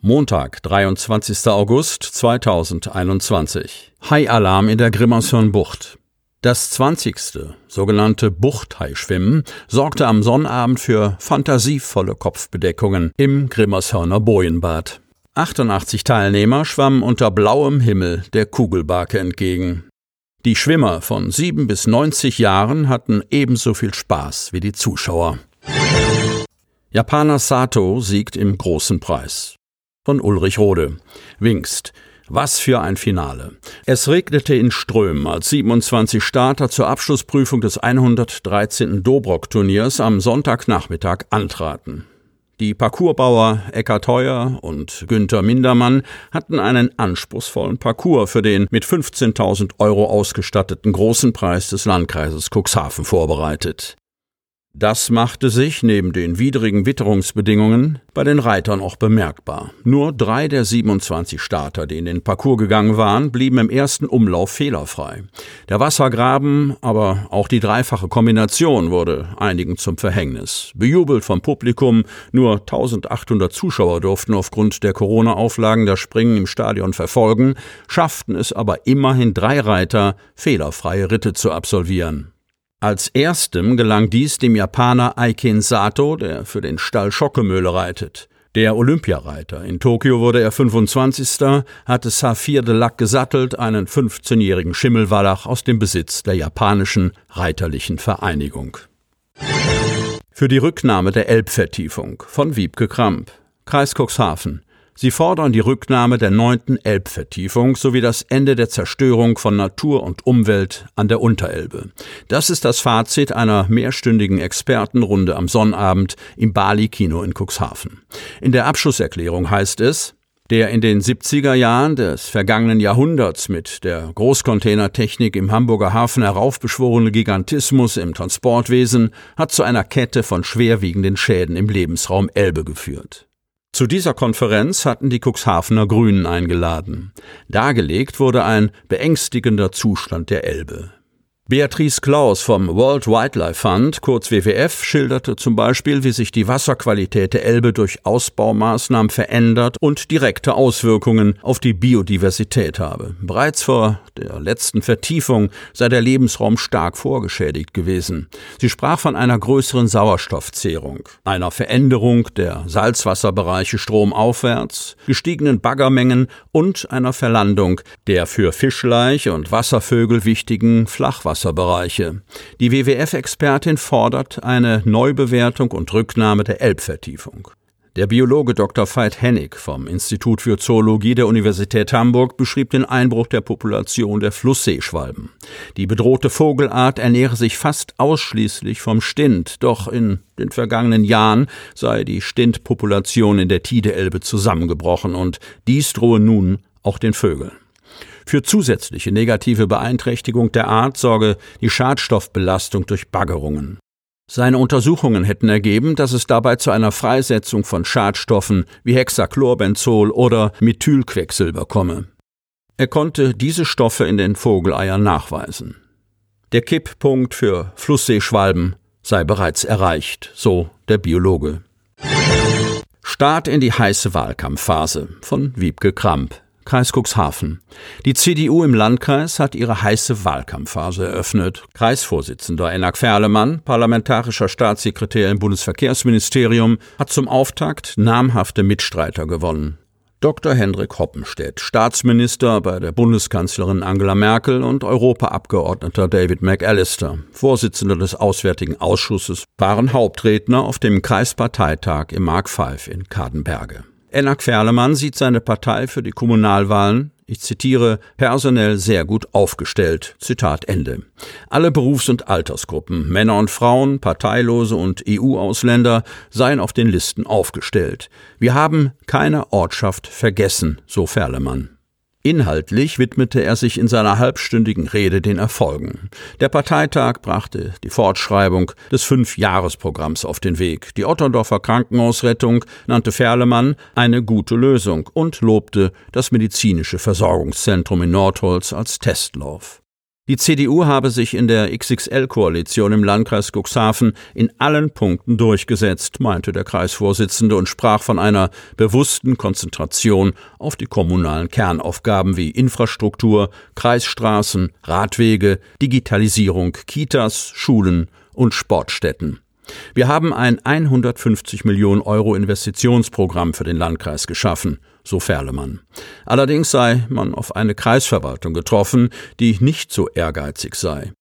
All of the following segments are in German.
Montag, 23. August 2021. Hai-Alarm in der Grimmershörn-Bucht. Das 20. sogenannte Buchthai-Schwimmen sorgte am Sonnabend für fantasievolle Kopfbedeckungen im Grimmershörner Bojenbad. 88 Teilnehmer schwammen unter blauem Himmel der Kugelbarke entgegen. Die Schwimmer von 7 bis 90 Jahren hatten ebenso viel Spaß wie die Zuschauer. Japaner Sato siegt im großen Preis. Von Ulrich Rode. Wingst. Was für ein Finale. Es regnete in Strömen, als 27 Starter zur Abschlussprüfung des 113. Dobrock-Turniers am Sonntagnachmittag antraten. Die Parcoursbauer Eckart Heuer und Günther Mindermann hatten einen anspruchsvollen Parcours für den mit 15.000 Euro ausgestatteten großen Preis des Landkreises Cuxhaven vorbereitet. Das machte sich neben den widrigen Witterungsbedingungen bei den Reitern auch bemerkbar. Nur drei der 27 Starter, die in den Parcours gegangen waren, blieben im ersten Umlauf fehlerfrei. Der Wassergraben, aber auch die dreifache Kombination wurde einigen zum Verhängnis. Bejubelt vom Publikum, nur 1800 Zuschauer durften aufgrund der Corona-Auflagen das Springen im Stadion verfolgen, schafften es aber immerhin drei Reiter, fehlerfreie Ritte zu absolvieren. Als erstem gelang dies dem Japaner Aiken Sato, der für den Stall Schockemöhle reitet. Der Olympiareiter. In Tokio wurde er 25. hatte Saphir de Lac gesattelt, einen 15-jährigen Schimmelwallach aus dem Besitz der japanischen Reiterlichen Vereinigung. Für die Rücknahme der Elbvertiefung von Wiebke Kramp. Kreis Cuxhaven. Sie fordern die Rücknahme der neunten Elbvertiefung sowie das Ende der Zerstörung von Natur und Umwelt an der Unterelbe. Das ist das Fazit einer mehrstündigen Expertenrunde am Sonnabend im Bali Kino in Cuxhaven. In der Abschlusserklärung heißt es, der in den 70er Jahren des vergangenen Jahrhunderts mit der Großcontainertechnik im Hamburger Hafen heraufbeschworene Gigantismus im Transportwesen hat zu einer Kette von schwerwiegenden Schäden im Lebensraum Elbe geführt. Zu dieser Konferenz hatten die Cuxhavener Grünen eingeladen. Dargelegt wurde ein beängstigender Zustand der Elbe. Beatrice Klaus vom World Wildlife Fund, kurz WWF, schilderte zum Beispiel, wie sich die Wasserqualität der Elbe durch Ausbaumaßnahmen verändert und direkte Auswirkungen auf die Biodiversität habe. Bereits vor der letzten Vertiefung sei der Lebensraum stark vorgeschädigt gewesen. Sie sprach von einer größeren Sauerstoffzehrung, einer Veränderung der Salzwasserbereiche stromaufwärts, gestiegenen Baggermengen und einer Verlandung der für Fischleich und Wasservögel wichtigen Flachwasser Wasserbereiche. Die WWF-Expertin fordert eine Neubewertung und Rücknahme der Elbvertiefung. Der Biologe Dr. Veit Hennig vom Institut für Zoologie der Universität Hamburg beschrieb den Einbruch der Population der Flussseeschwalben. Die bedrohte Vogelart ernähre sich fast ausschließlich vom Stint, doch in den vergangenen Jahren sei die Stintpopulation in der Tideelbe zusammengebrochen und dies drohe nun auch den Vögeln. Für zusätzliche negative Beeinträchtigung der Art sorge die Schadstoffbelastung durch Baggerungen. Seine Untersuchungen hätten ergeben, dass es dabei zu einer Freisetzung von Schadstoffen wie Hexachlorbenzol oder Methylquecksilber komme. Er konnte diese Stoffe in den Vogeleiern nachweisen. Der Kipppunkt für Flussseeschwalben sei bereits erreicht, so der Biologe. Start in die heiße Wahlkampfphase von Wiebke Kramp. Kreis Cuxhaven. Die CDU im Landkreis hat ihre heiße Wahlkampfphase eröffnet. Kreisvorsitzender Enak Ferlemann, parlamentarischer Staatssekretär im Bundesverkehrsministerium, hat zum Auftakt namhafte Mitstreiter gewonnen. Dr. Hendrik Hoppenstedt, Staatsminister bei der Bundeskanzlerin Angela Merkel und Europaabgeordneter David McAllister, Vorsitzender des Auswärtigen Ausschusses, waren Hauptredner auf dem Kreisparteitag im Mark V in Kadenberge. Ennak Ferlemann sieht seine Partei für die Kommunalwahlen ich zitiere, personell sehr gut aufgestellt. Zitat Ende. Alle Berufs- und Altersgruppen, Männer und Frauen, Parteilose und EU-Ausländer seien auf den Listen aufgestellt. Wir haben keine Ortschaft vergessen, so Ferlemann. Inhaltlich widmete er sich in seiner halbstündigen Rede den Erfolgen. Der Parteitag brachte die Fortschreibung des Fünfjahresprogramms auf den Weg. Die Otterndorfer Krankenhausrettung nannte Ferlemann eine gute Lösung und lobte das medizinische Versorgungszentrum in Nordholz als Testlauf. Die CDU habe sich in der XXL-Koalition im Landkreis Cuxhaven in allen Punkten durchgesetzt, meinte der Kreisvorsitzende und sprach von einer bewussten Konzentration auf die kommunalen Kernaufgaben wie Infrastruktur, Kreisstraßen, Radwege, Digitalisierung, Kitas, Schulen und Sportstätten. Wir haben ein 150 Millionen Euro Investitionsprogramm für den Landkreis geschaffen, so Ferlemann. Allerdings sei man auf eine Kreisverwaltung getroffen, die nicht so ehrgeizig sei.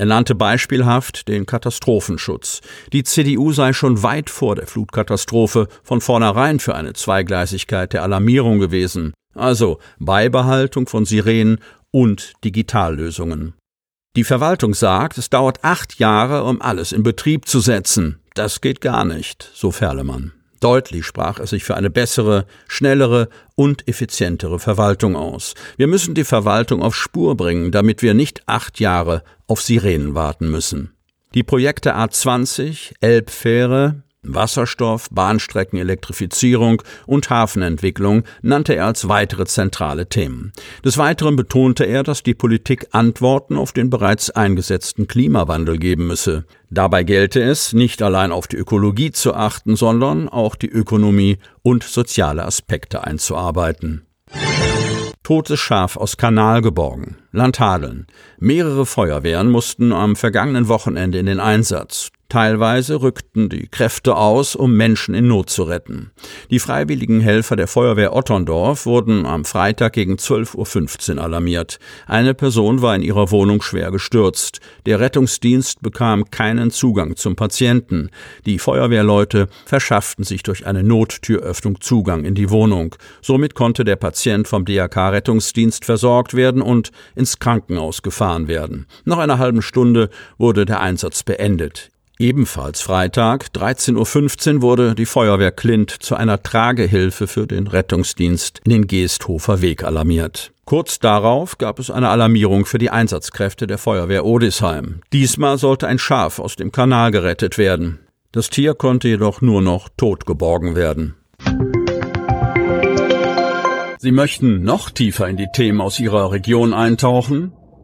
Er nannte beispielhaft den Katastrophenschutz. Die CDU sei schon weit vor der Flutkatastrophe von vornherein für eine Zweigleisigkeit der Alarmierung gewesen, also Beibehaltung von Sirenen und Digitallösungen. Die Verwaltung sagt, es dauert acht Jahre, um alles in Betrieb zu setzen. Das geht gar nicht, so Ferlemann. Deutlich sprach er sich für eine bessere, schnellere und effizientere Verwaltung aus. Wir müssen die Verwaltung auf Spur bringen, damit wir nicht acht Jahre auf Sirenen warten müssen. Die Projekte A20, Elbfähre, Wasserstoff, Bahnstreckenelektrifizierung und Hafenentwicklung nannte er als weitere zentrale Themen. Des Weiteren betonte er, dass die Politik Antworten auf den bereits eingesetzten Klimawandel geben müsse. Dabei gelte es, nicht allein auf die Ökologie zu achten, sondern auch die Ökonomie und soziale Aspekte einzuarbeiten. Totes Schaf aus Kanal geborgen. Landhadeln. Mehrere Feuerwehren mussten am vergangenen Wochenende in den Einsatz. Teilweise rückten die Kräfte aus, um Menschen in Not zu retten. Die freiwilligen Helfer der Feuerwehr Otterndorf wurden am Freitag gegen 12.15 Uhr alarmiert. Eine Person war in ihrer Wohnung schwer gestürzt. Der Rettungsdienst bekam keinen Zugang zum Patienten. Die Feuerwehrleute verschafften sich durch eine Nottüröffnung Zugang in die Wohnung. Somit konnte der Patient vom DRK-Rettungsdienst versorgt werden und ins Krankenhaus gefahren werden. Nach einer halben Stunde wurde der Einsatz beendet. Ebenfalls Freitag, 13.15 Uhr, wurde die Feuerwehr Klint zu einer Tragehilfe für den Rettungsdienst in den Geesthofer Weg alarmiert. Kurz darauf gab es eine Alarmierung für die Einsatzkräfte der Feuerwehr Odisheim. Diesmal sollte ein Schaf aus dem Kanal gerettet werden. Das Tier konnte jedoch nur noch tot geborgen werden. Sie möchten noch tiefer in die Themen aus Ihrer Region eintauchen?